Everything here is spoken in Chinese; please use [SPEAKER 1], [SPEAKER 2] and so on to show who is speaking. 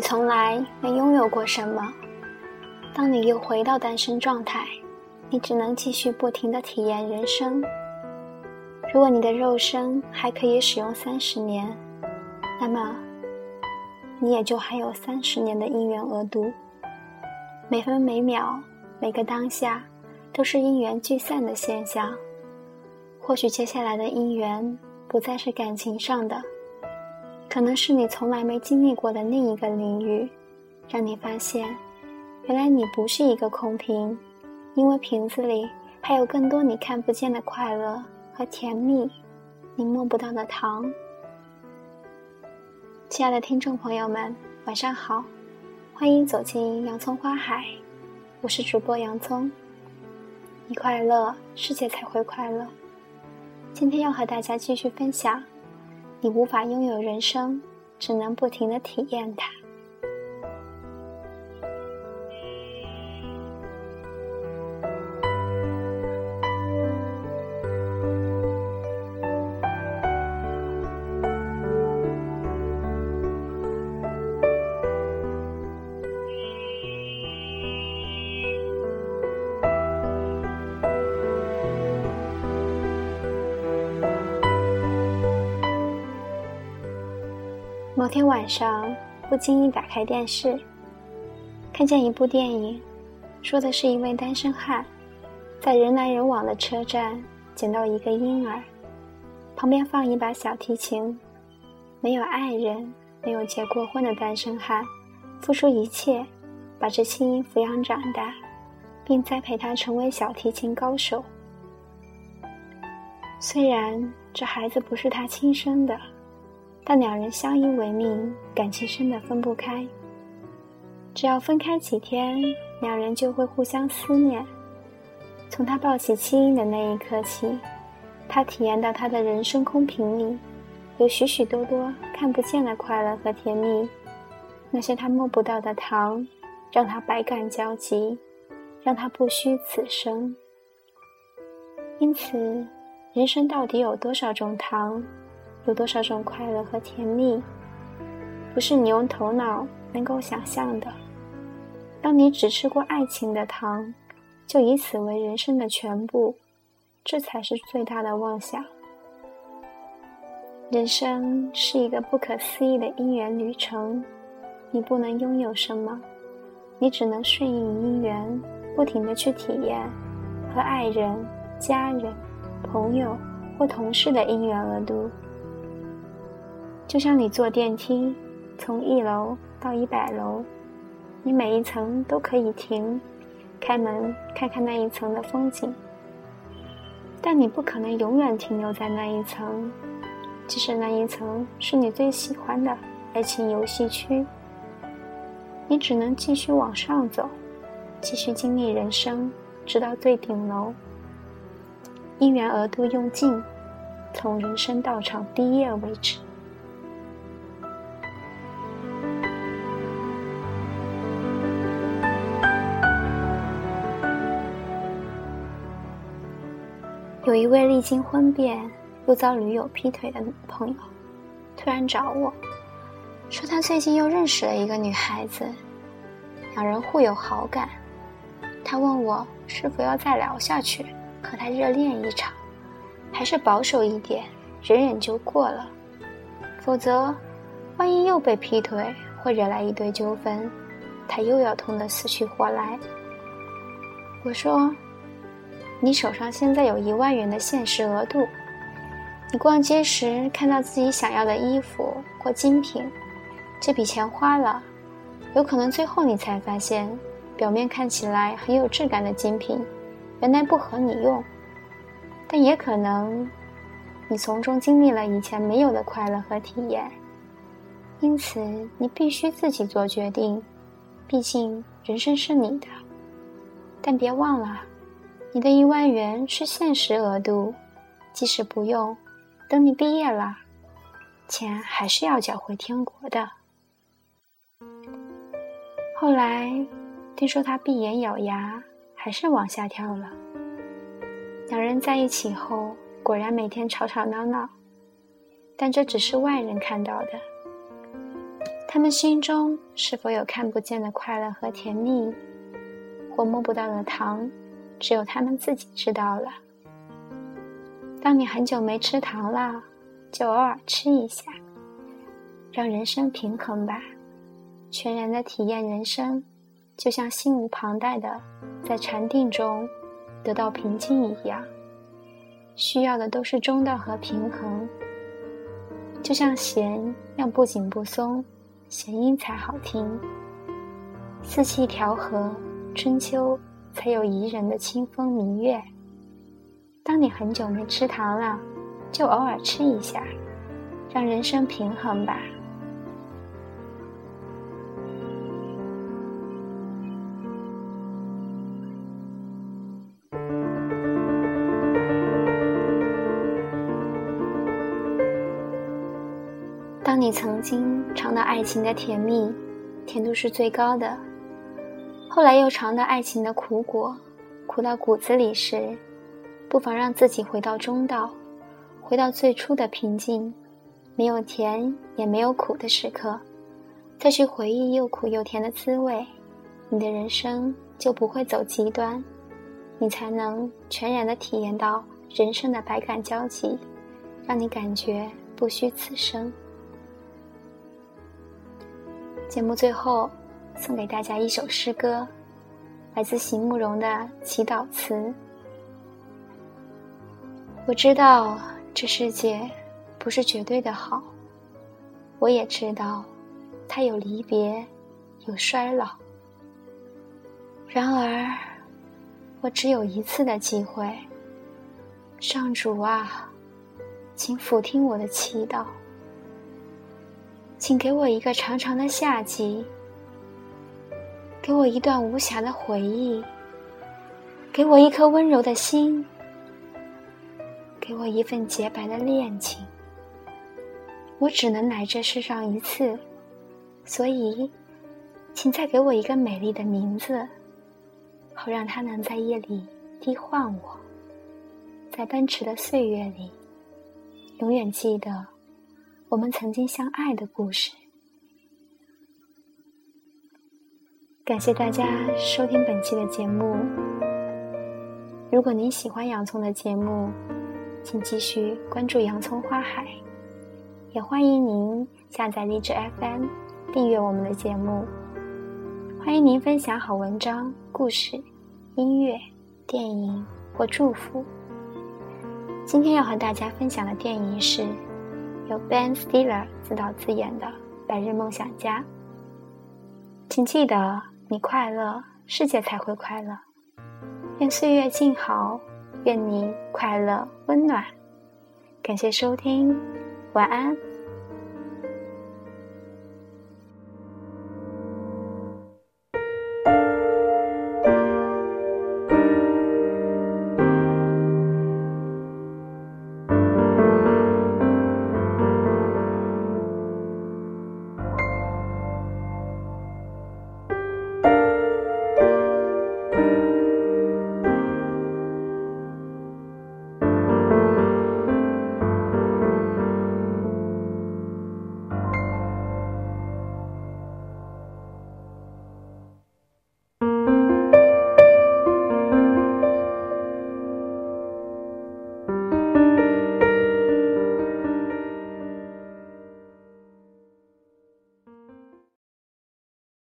[SPEAKER 1] 你从来没拥有过什么。当你又回到单身状态，你只能继续不停的体验人生。如果你的肉身还可以使用三十年，那么你也就还有三十年的姻缘额度。每分每秒，每个当下，都是姻缘聚散的现象。或许接下来的姻缘不再是感情上的，可能是你从来没经历过的另一个领域，让你发现，原来你不是一个空瓶，因为瓶子里还有更多你看不见的快乐和甜蜜，你摸不到的糖。亲爱的听众朋友们，晚上好，欢迎走进洋葱花海，我是主播洋葱。你快乐，世界才会快乐。今天要和大家继续分享，你无法拥有人生，只能不停的体验它。某天晚上，不经意打开电视，看见一部电影，说的是一位单身汉，在人来人往的车站捡到一个婴儿，旁边放一把小提琴，没有爱人，没有结过婚的单身汉，付出一切，把这轻音抚养长大，并栽培他成为小提琴高手。虽然这孩子不是他亲生的。但两人相依为命，感情深的分不开。只要分开几天，两人就会互相思念。从他抱起七音的那一刻起，他体验到他的人生空瓶里有许许多多看不见的快乐和甜蜜。那些他摸不到的糖，让他百感交集，让他不虚此生。因此，人生到底有多少种糖？有多少种快乐和甜蜜，不是你用头脑能够想象的。当你只吃过爱情的糖，就以此为人生的全部，这才是最大的妄想。人生是一个不可思议的因缘旅程，你不能拥有什么，你只能顺应因缘，不停的去体验和爱人、家人、朋友或同事的因缘额度。就像你坐电梯，从一楼到一百楼，你每一层都可以停，开门看看那一层的风景。但你不可能永远停留在那一层，即使那一层是你最喜欢的爱情游戏区，你只能继续往上走，继续经历人生，直到最顶楼。因缘额度用尽，从人生道场第一页为止。有一位历经婚变又遭女友劈腿的朋友，突然找我，说他最近又认识了一个女孩子，两人互有好感。他问我是否要再聊下去，和他热恋一场，还是保守一点，忍忍就过了。否则，万一又被劈腿或惹来一堆纠纷，他又要痛得死去活来。我说。你手上现在有一万元的现实额度，你逛街时看到自己想要的衣服或精品，这笔钱花了，有可能最后你才发现，表面看起来很有质感的精品，原来不合你用，但也可能，你从中经历了以前没有的快乐和体验，因此你必须自己做决定，毕竟人生是你的，但别忘了。你的一万元是现实额度，即使不用，等你毕业了，钱还是要缴回天国的。后来听说他闭眼咬牙，还是往下跳了。两人在一起后，果然每天吵吵闹闹，但这只是外人看到的。他们心中是否有看不见的快乐和甜蜜，或摸不到的糖，只有他们自己知道了。当你很久没吃糖了，就偶尔吃一下，让人生平衡吧，全然的体验人生，就像心无旁贷的在禅定中得到平静一样。需要的都是中道和平衡，就像弦要不紧不松。弦音才好听，四气调和，春秋才有宜人的清风明月。当你很久没吃糖了，就偶尔吃一下，让人生平衡吧。当你曾经尝到爱情的甜蜜，甜度是最高的，后来又尝到爱情的苦果，苦到骨子里时，不妨让自己回到中道，回到最初的平静，没有甜也没有苦的时刻，再去回忆又苦又甜的滋味，你的人生就不会走极端，你才能全然的体验到人生的百感交集，让你感觉不虚此生。节目最后，送给大家一首诗歌，来自席慕容的祈祷词。我知道这世界不是绝对的好，我也知道它有离别，有衰老。然而，我只有一次的机会。上主啊，请俯听我的祈祷。请给我一个长长的夏季，给我一段无暇的回忆，给我一颗温柔的心，给我一份洁白的恋情。我只能来这世上一次，所以，请再给我一个美丽的名字，好让它能在夜里低唤我，在奔驰的岁月里，永远记得。我们曾经相爱的故事。感谢大家收听本期的节目。如果您喜欢洋葱的节目，请继续关注洋葱花海，也欢迎您下载荔枝 FM 订阅我们的节目。欢迎您分享好文章、故事、音乐、电影或祝福。今天要和大家分享的电影是。由 Ben Stiller 自导自演的《白日梦想家》，请记得，你快乐，世界才会快乐。愿岁月静好，愿你快乐温暖。感谢收听，晚安。